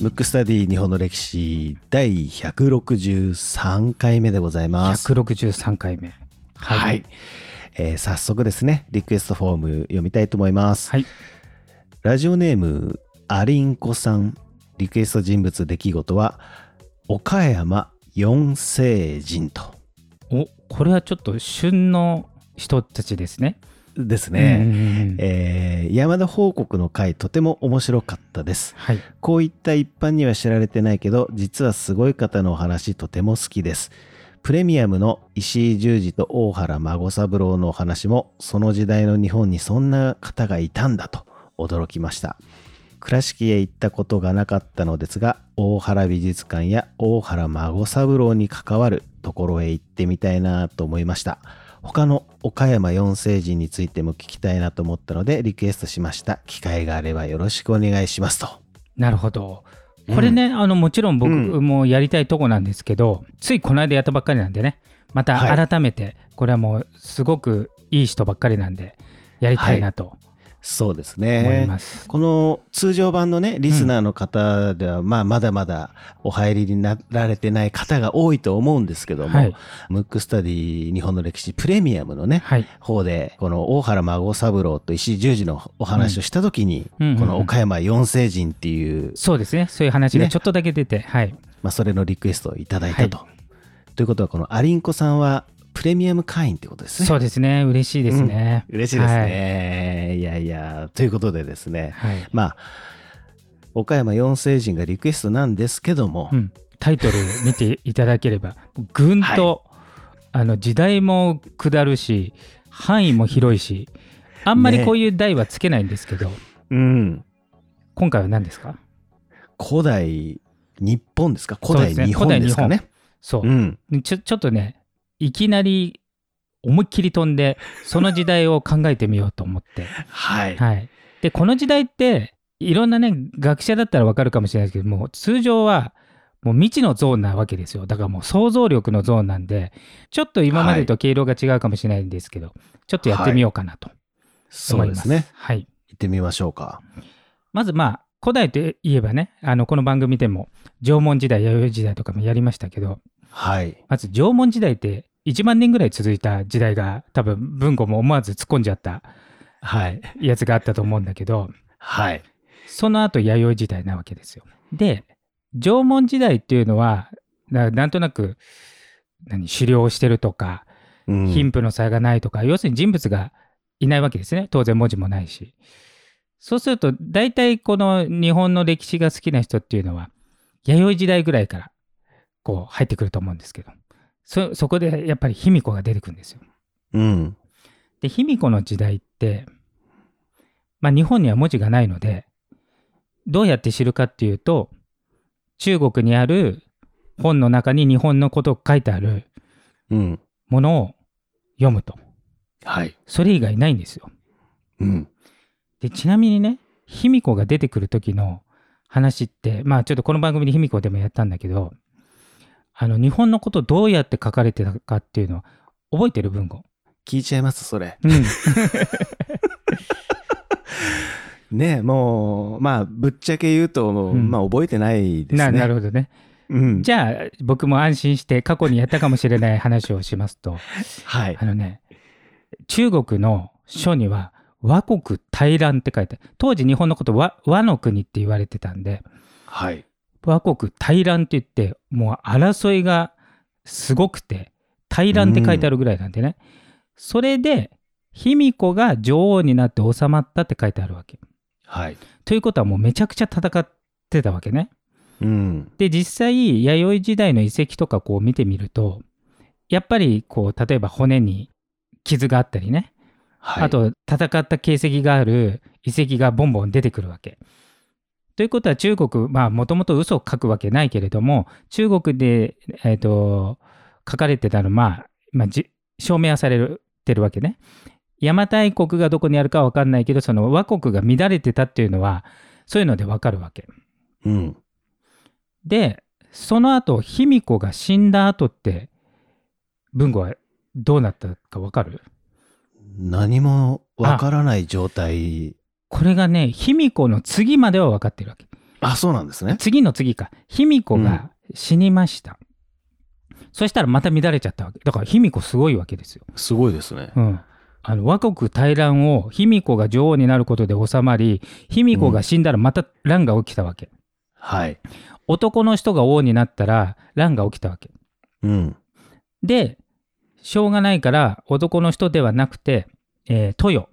ムックスタディ日本の歴史第163回目でございます。163回目。はい、えー早速ですね、リクエストフォーム読みたいと思います。はい。ラジオネーム、アリンコさん。リクエスト人物出来事は、岡山四世人と。お、これはちょっと旬の人たちですね。ですね。うんえー山田報告の回とても面白かったです。はい。こういった一般には知られてないけど、実はすごい方のお話とても好きです。プレミアムの石井十二と大原孫三郎のお話も、その時代の日本にそんな方がいたんだと驚きました。倉敷へ行ったことがなかったのですが、大原美術館や大原孫三郎に関わるところへ行ってみたいなと思いました。他の岡山四世人についても聞きたいなと思ったのでリクエストしました。機会があればよろしくお願いしますと。なるほど。これね、あのもちろん僕うんもやりたいとこなんですけど、ついこの間やったばっかりなんでね、またはい改めて、これはもうすごくいい人ばっかりなんで、やりたいなとそうですね。この通常版のね、リスナーの方では、まあ、まだまだお入りになられてない方が多いと思うんですけども、はい。ムックスタディ日本の歴史プレミアムのね、はい。方で、この大原孫三郎と石井十二のお話をしたときに、うんうんうんこの岡山四世人っていう、そうですね。そういう話がねちょっとだけ出て、はい。まあ、それのリクエストをいただいたと。ということは、このアリンコさんはプレミアム会員ってことですね。そうですね。嬉しいですね。嬉しいですね。い、やいや、ということでですね、はい。まあ、岡山四世人がリクエストなんですけども、うん、タイトル見ていただければ。ぐんと、あの時代も下るし範囲も広いしあんまりこういう題はつけないんですけど、うん、今回は何ですか？古代日本ですか？古代日本ですかね。そう、うん、ちょちょっとねいきなり思いっきり飛んでその時代を考えてみようと思って、はい。はい、でこの時代っていろんなね学者だったらわかるかもしれないですけども通常はもう未知のゾーンなわけですよだからもう想像力のゾーンなんでちょっと今までと毛色が違うかもしれないんですけど、ちょっとやってみようかなとそう思います。ですね。はい、行ってみましょうか。まずまあ古代といえばねあのこの番組でも縄文時代弥生時代とかもやりましたけどはい。まず縄文時代って1万年ぐらい続いた時代が多分文庫も思わず突っ込んじゃったはい。やつがあったと思うんだけどはい。その後弥生時代なわけですよ。で縄文時代っていうのはななんとなく何狩猟をしてるとかうん貧富の差がないとか、要するに人物がいないわけですね当然文字もないし。そうすると大体この日本の歴史が好きな人っていうのは弥生時代ぐらいからこう入ってくると思うんですけどそそこでやっぱり卑弥呼が出てくるんですよ。うん。で卑弥呼の時代って、まあ、日本には文字がないのでどうやって知るかっていうと中国にある本の中に日本のことが書いてあるうん。ものを読むとはい。それ以外ないんですよ。うん。でちなみにね卑弥呼が出てくる時の話ってまあちょっとこの番組で卑弥呼でもやったんだけどあの日本のことどうやって書かれてたかっていうのは覚えてる？文語、聞いちゃいます、それ。うん、ねもう、まあ、ぶっちゃけ言うと、んまあ、覚えてないですね。ななるほどね。うん。じゃあ僕も安心して過去にやったかもしれない話をしますとはいあ。のね中国の書には倭国大乱って書いて当時日本のこと和和の国って言われてたんではい。倭国大乱って言ってもう争いがすごくて大乱って書いてあるぐらいなんでね、それで卑弥呼が女王になって治まったって書いてあるわけ。はい。ということはもうめちゃくちゃ戦ってたわけね。うん。で実際弥生時代の遺跡とかこう見てみるとやっぱりこう例えば骨に傷があったりね、はい。あ、と戦った形跡がある遺跡がボンボン出てくるわけ。ということは中国まあもともと嘘を書くわけないけれども中国で、えー、と書かれてたのまあ、まあ、じ証明はされてるわけね。邪馬台国がどこにあるかは分かんないけどその倭国が乱れてたっていうのはそういうので分かるわけ。うん。でその後卑弥呼が死んだ後って文吾はどうなったか分かる？何もわからない状態。これがね、卑弥呼の次までは分かってるわけ。あ、そうなんですね。次の次か。卑弥呼が死にました。そしたらまた乱れちゃったわけ。だから卑弥呼すごいわけですよ。すごいですね。うん。あの倭国大乱を卑弥呼が女王になることで収まり卑弥呼が死んだらまた乱が起きたわけ、はい。男の人が王になったら乱が起きたわけうん。でしょうがないから男の人ではなくて、えー豊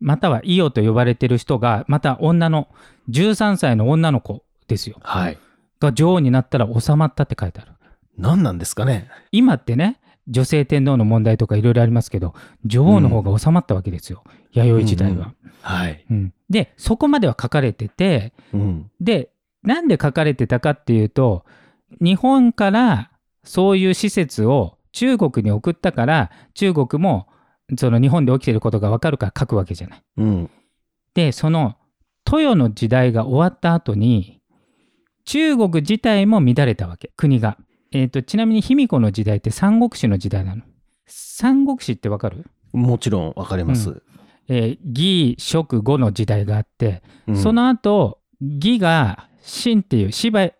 または伊予と呼ばれてる人がまた女の13歳の女の子ですよはい。が女王になったら収まったって書いてある何なんですかね。今ってね女性天皇の問題とかいろいろありますけど女王の方が収まったわけですよ、弥生時代は、はい。うんでそこまでは書かれててうん。でなんで書かれてたかっていうと日本からそういう施設を中国に送ったから中国もその日本で起きてることが分かるから書くわけじゃない。うん。でその豊の時代が終わった後に中国自体も乱れたわけ国が。えー、とちなみに卑弥呼の時代って三国志の時代なの。三国志って分かる、もちろんわかります。えー義蜀呉の時代があってうんそ、の後義が秦っていう芝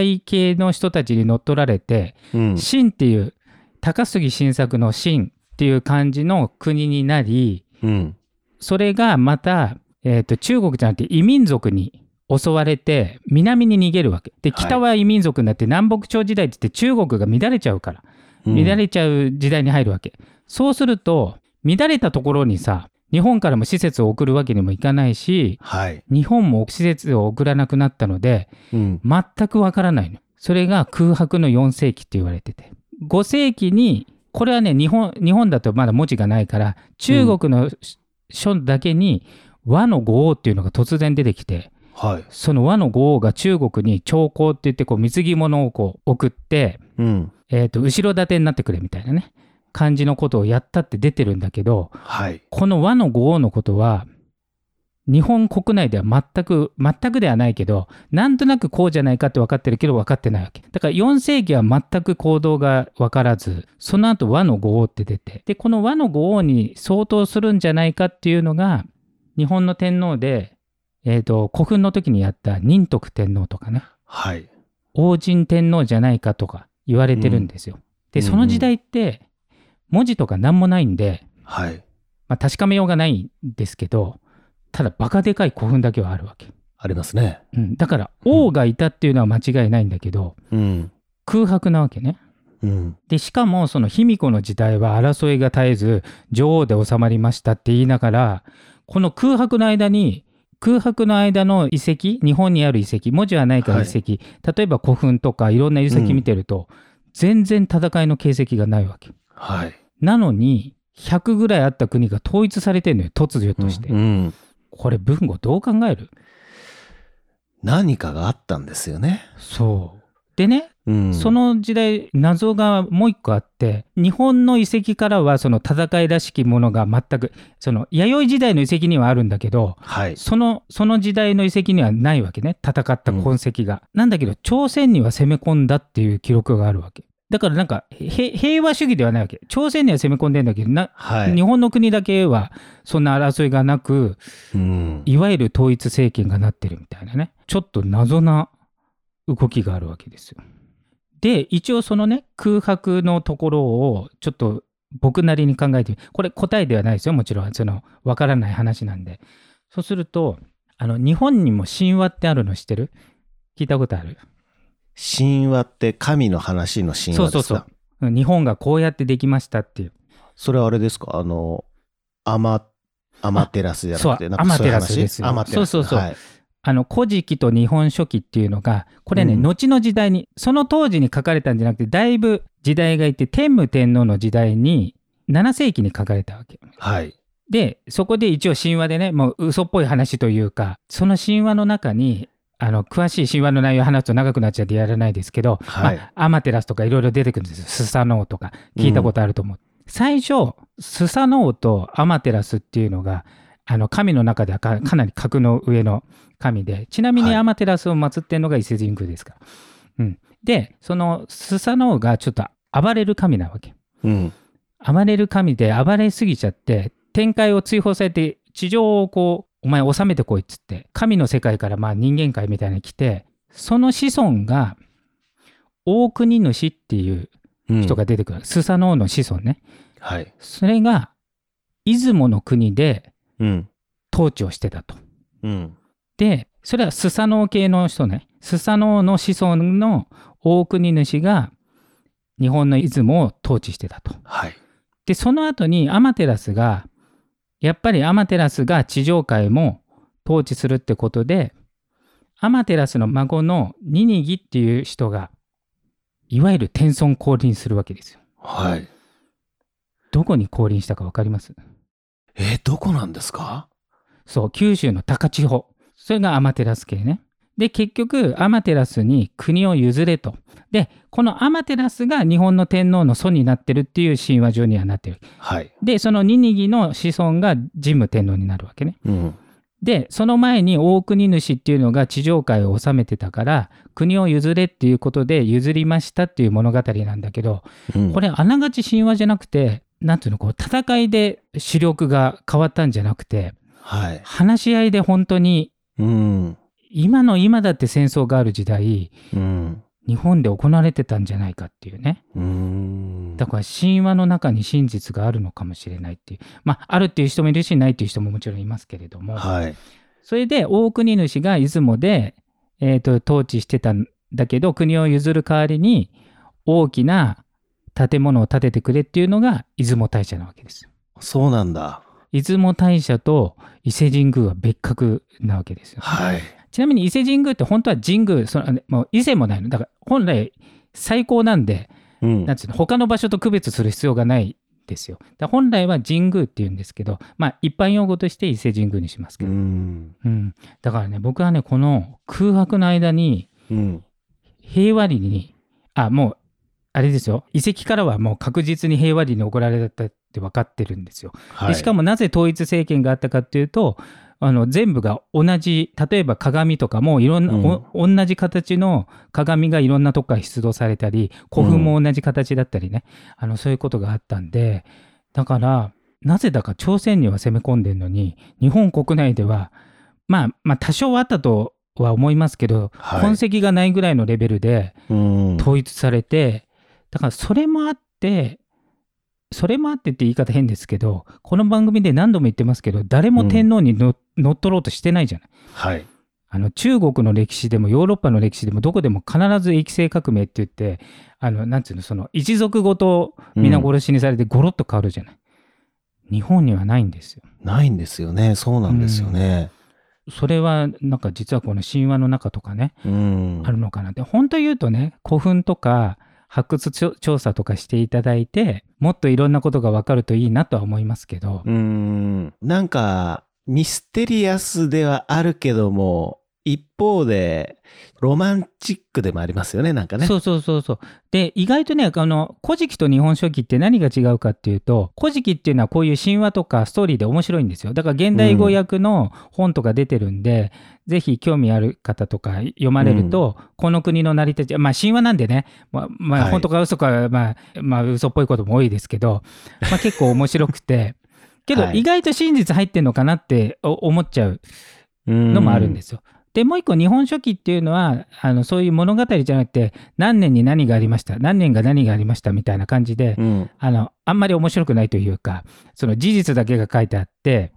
居系の人たちに乗っ取られてうん。秦っていう高杉晋作の秦っていう感じの国になりうん。それがまた、えーと中国じゃなくて異民族に襲われて南に逃げるわけではい北は異民族になって南北朝時代って言って中国が乱れちゃうからうん乱れちゃう時代に入るわけ、そうすると乱れたところにさ日本からも施設を送るわけにもいかないしはい。日本も施設を送らなくなったのでうん。全くわからないのそれが空白の4世紀って言われてて5世紀にこれはね日本日本だとまだ文字がないから中国の書だけに和の五王っていうのが突然出てきてはい。その和の五王が中国に朝貢って言ってこう貢ぎ物をこう送って、うん。えー、と後ろ盾になってくれみたいなね感じのことをやったって出てるんだけどはい。この和の五王のことは日本国内では全く全くではないけどなんとなくこうじゃないかって分かってるけど分かってないわけだから4世紀は全く行動が分からずその後和の五王って出てでこの和の五王に相当するんじゃないかっていうのが日本の天皇で、えー、と古墳の時にやった仁徳天皇とかねはい。王神天皇じゃないかとか言われてるんですよ。でうんその時代って文字とか何もないんで、はい。まあ、確かめようがないんですけどただバカでかい古墳だけはあるわけ、ありますね。うん、だから王がいたっていうのは間違いないんだけどうん。空白なわけねうん。でしかもその卑弥呼の時代は争いが絶えず女王で収まりましたって言いながらこの空白の間に空白の間の遺跡日本にある遺跡文字はないから遺跡、例えば古墳とかいろんな遺跡見てると、全然戦いの形跡がないわけはい。なのに100ぐらいあった国が統一されてるのよ突如として、うん。これ文語どう考える？何かがあったんですよね。そうでねうん。そ、の時代謎がもう一個あって日本の遺跡からはその戦いらしきものが全くその弥生時代の遺跡にはあるんだけどはい。そのその時代の遺跡にはないわけね戦った痕跡が、なんだけど朝鮮には攻め込んだっていう記録があるわけだからなんかへ平和主義ではないわけ朝鮮には攻め込んでんだけどな、はい。日本の国だけはそんな争いがなくうん。いわゆる統一政権がなってるみたいなねちょっと謎な動きがあるわけですよ。で一応そのね空白のところをちょっと僕なりに考えてみこれ答えではないですよもちろんそのわからない話なんでそうするとあの日本にも神話ってあるの知ってる？聞いたことある？神話って神の話の神話ですか？そうそうそう。うん日本がこうやってできましたっていう。それはあれですか？あの、アマ、アマテラスじゃなくて、なんかそういう話アマテラスですよ。アマテラス。そうそうそう。はい。あの古事記と日本書紀っていうのがこれね、うん。後の時代にその当時に書かれたんじゃなくてだいぶ時代がいて天武天皇の時代に7世紀に書かれたわけ。はい。でそこで一応神話でねもう嘘っぽい話というかその神話の中にあの詳しい神話の内容を話すと長くなっちゃってやらないですけど、はい。まあ、アマテラスとかいろいろ出てくるんですよ。スサノオとか聞いたことあると思う、最初スサノオとアマテラスっていうのがあの神の中ではかかなり格の上の神でちなみにはい。アマテラスを祀ってるのが伊勢神宮ですか。ら、うん、でそのスサノオがちょっと暴れる神なわけ。うん。暴れる神で暴れすぎちゃって天界を追放されて地上をこうお前治めてこいっつって神の世界からまあ人間界みたいに来てその子孫が大国主っていううん人が出てくる、スサノオの子孫ねはい。それが出雲の国でうん。統治をしてたと。うん。でそれはスサノオ系の人ねスサノオの子孫の大国主が日本の出雲を統治してたと。はい。でその後にアマテラスがやっぱりアマテラスが地上界も統治するってことでアマテラスの孫のニニギっていう人がいわゆる天孫降臨するわけですよ。はい。どこに降臨したか分かります？えーどこなんですか？そう九州の高千穂それがアマテラス系ね。で結局アマテラスに国を譲れと。でこのアマテラスが日本の天皇の祖になってるっていう神話上にはなってる。はい。でそのニニギの子孫が神武天皇になるわけね。うん。でその前に大国主っていうのが地上界を治めてたから国を譲れっていうことで譲りましたっていう物語なんだけどうんこれあながち神話じゃなくてなんていうのこう戦いで主力が変わったんじゃなくてはい。話し合いで本当にうん。今の今だって戦争がある時代うん。日本で行われてたんじゃないかっていうねうん。だから神話の中に真実があるのかもしれないっていうまああるっていう人もいるしないっていう人ももちろんいますけれども、はい。それで大国主が出雲で、えーと統治してたんだけど国を譲る代わりに大きな建物を建ててくれっていうのが出雲大社なわけです。そうなんだ。出雲大社と伊勢神宮は別格なわけですよ。はい。ちなみに伊勢神宮って本当は神宮そのもう伊勢もないのだから本来最高なんでうんなんつうの他の場所と区別する必要がないですよ。だ本来は神宮っていうんですけどまあ一般用語として伊勢神宮にしますけうど、ん。うん、だからね僕はねこの空白の間にうん。平和裏にあもうあれですよ遺跡からはもう確実に平和裏に送られたって分かってるんですよ。はい。でしかもなぜ統一政権があったかっていうとあの全部が同じ例えば鏡とかもいろんな、お同じ形の鏡がいろんなとこから出土されたり古墳も同じ形だったりね、あのそういうことがあったんでだからなぜだか朝鮮には攻め込んでるのに日本国内ではまあまあ多少はあったとは思いますけど、はい。痕跡がないぐらいのレベルでうん。統一されてだからそれもあってそれもあってって言い方変ですけどこの番組で何度も言ってますけど誰も天皇にの乗っ取ろうとしてないじゃない。はい。あの中国の歴史でもヨーロッパの歴史でもどこでも必ず液政革命って言ってあのなんつうのその一族ごと皆殺しにされてゴロッと変わるじゃない。日本にはないんですよ。ないんですよね。そうなんですよね。それはなんか実はこの神話の中とかねうん。あるのかなって本当言うとね古墳とか発掘調査とかしていただいてもっといろんなことが分かるといいなとは思いますけど、うん。なんか、ミステリアスではあるけども、一方で、ロマンチックでもありますよね、なんかね。そうそうそうそう。で意外とねあの「古事記」と「日本書紀」って何が違うかっていうと「古事記」っていうのはこういう神話とかストーリーで面白いんですよ。だから現代語訳の本とか出てるんで、ぜひ興味ある方とか読まれると、この国の成り立ちまあ神話なんでね、まあまあ、はい。本当か嘘か、まあ、まあ嘘っぽいことも多いですけど、まあ、結構面白くて。けどはい。意外と真実入ってんのかなってお思っちゃうののもあるんですよ。でもう一個「日本書紀」っていうのはあのそういう物語じゃなくて何年に何がありました何年が何がありましたみたいな感じで、うん。あのあんまり面白くないというかその事実だけが書いてあって、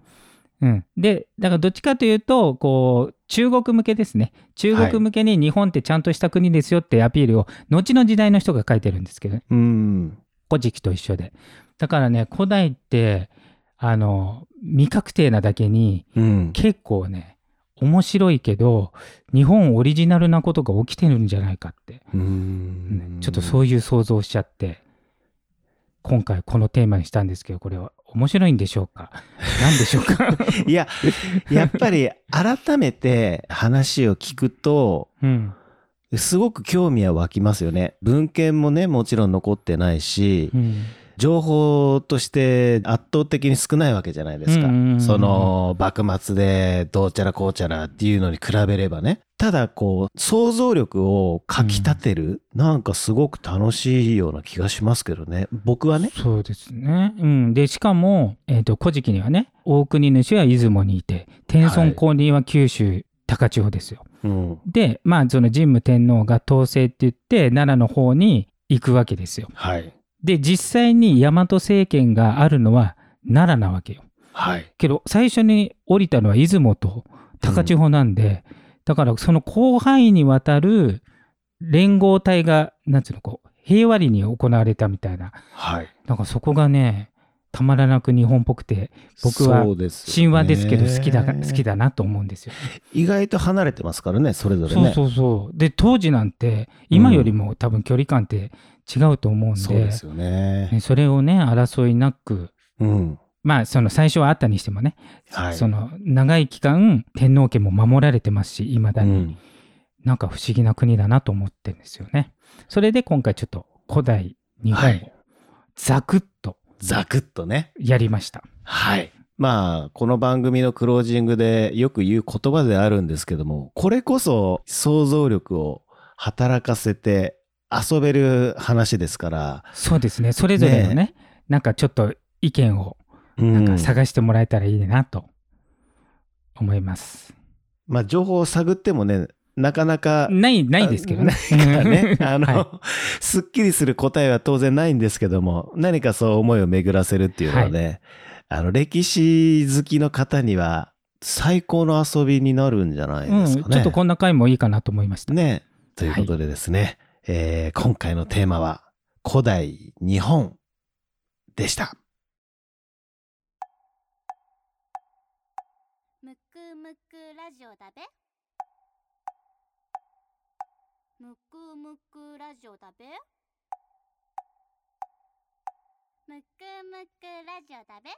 うん、でだからどっちかというとこう中国向けですね中国向けに日本ってちゃんとした国ですよってアピールを後の時代の人が書いてるんですけどねうん。古事記と一緒でだからね古代ってあの未確定なだけにうん。結構ね面白いけど日本オリジナルなことが起きてるんじゃないかって、うん。ちょっとそういう想像をしちゃって。今回このテーマにしたんですけどこれは面白いんでしょうか？何でしょうか、いや、やっぱり改めて話を聞くと、うん。すごく興味は湧きますよね。文献もね、もちろん残ってないし、うん情報として圧倒的に少ないわけじゃないですか。うんうんうんその幕末でどうちゃらこうちゃらっていうのに比べればね。ただこう想像力をかき立てる、なんかすごく楽しいような気がしますけどね。僕はね。そうですね。うん。で、しかも、えっ、と、古事記にはね、大国主は出雲にいて、天孫降臨は九州、高千穂ですよ。うん。で、まあ、その神武天皇が統制って言って、奈良の方に行くわけですよ。はい。で、実際に大和政権があるのは奈良なわけよ。はい。けど、最初に降りたのは出雲と高千穂なんで、だからその広範囲にわたる連合体が、なんつうの、こう、平和裏に行われたみたいな、はい。なんかそこがね、たまらなく日本っぽくて、僕は神話ですけど好きだ、好きだなと思うんですよ。意外と離れてますからね、それぞれそうね。そうそう。で、当時なんて、今よりも多分距離感って違うと思うんで、そうですよね。ねそれをね、争いなく、うん。まあ、その最初はあったにしてもね、はい。その長い期間、天皇家も守られてますし、いまだに、うんなんか不思議な国だなと思ってるんですよね。それで今回ちょっと古代日本をはいザクッとザクッとね。やりました。はい。まあ、この番組のクロージングでよく言う言葉であるんですけども、これこそ想像力を働かせて遊べる話ですから、そうですね。それぞれのね、なんかちょっと意見をうんなんか探してもらえたらいいなと思います。まあ、情報を探ってもね、なかなか、ない、ないですけどね。ね、あの、はすっきりする答えは当然ないんですけども、何かそう思いを巡らせるっていうのはね、あの、歴史好きの方には最高の遊びになるんじゃないうん、ですかね。ちょっとこんな回もいいかなと思いました。ね。ということでですね、えー今回のテーマは古代日本でした。むくむくラジオだべむくむくラジオだべ？むくむくラジオだべ？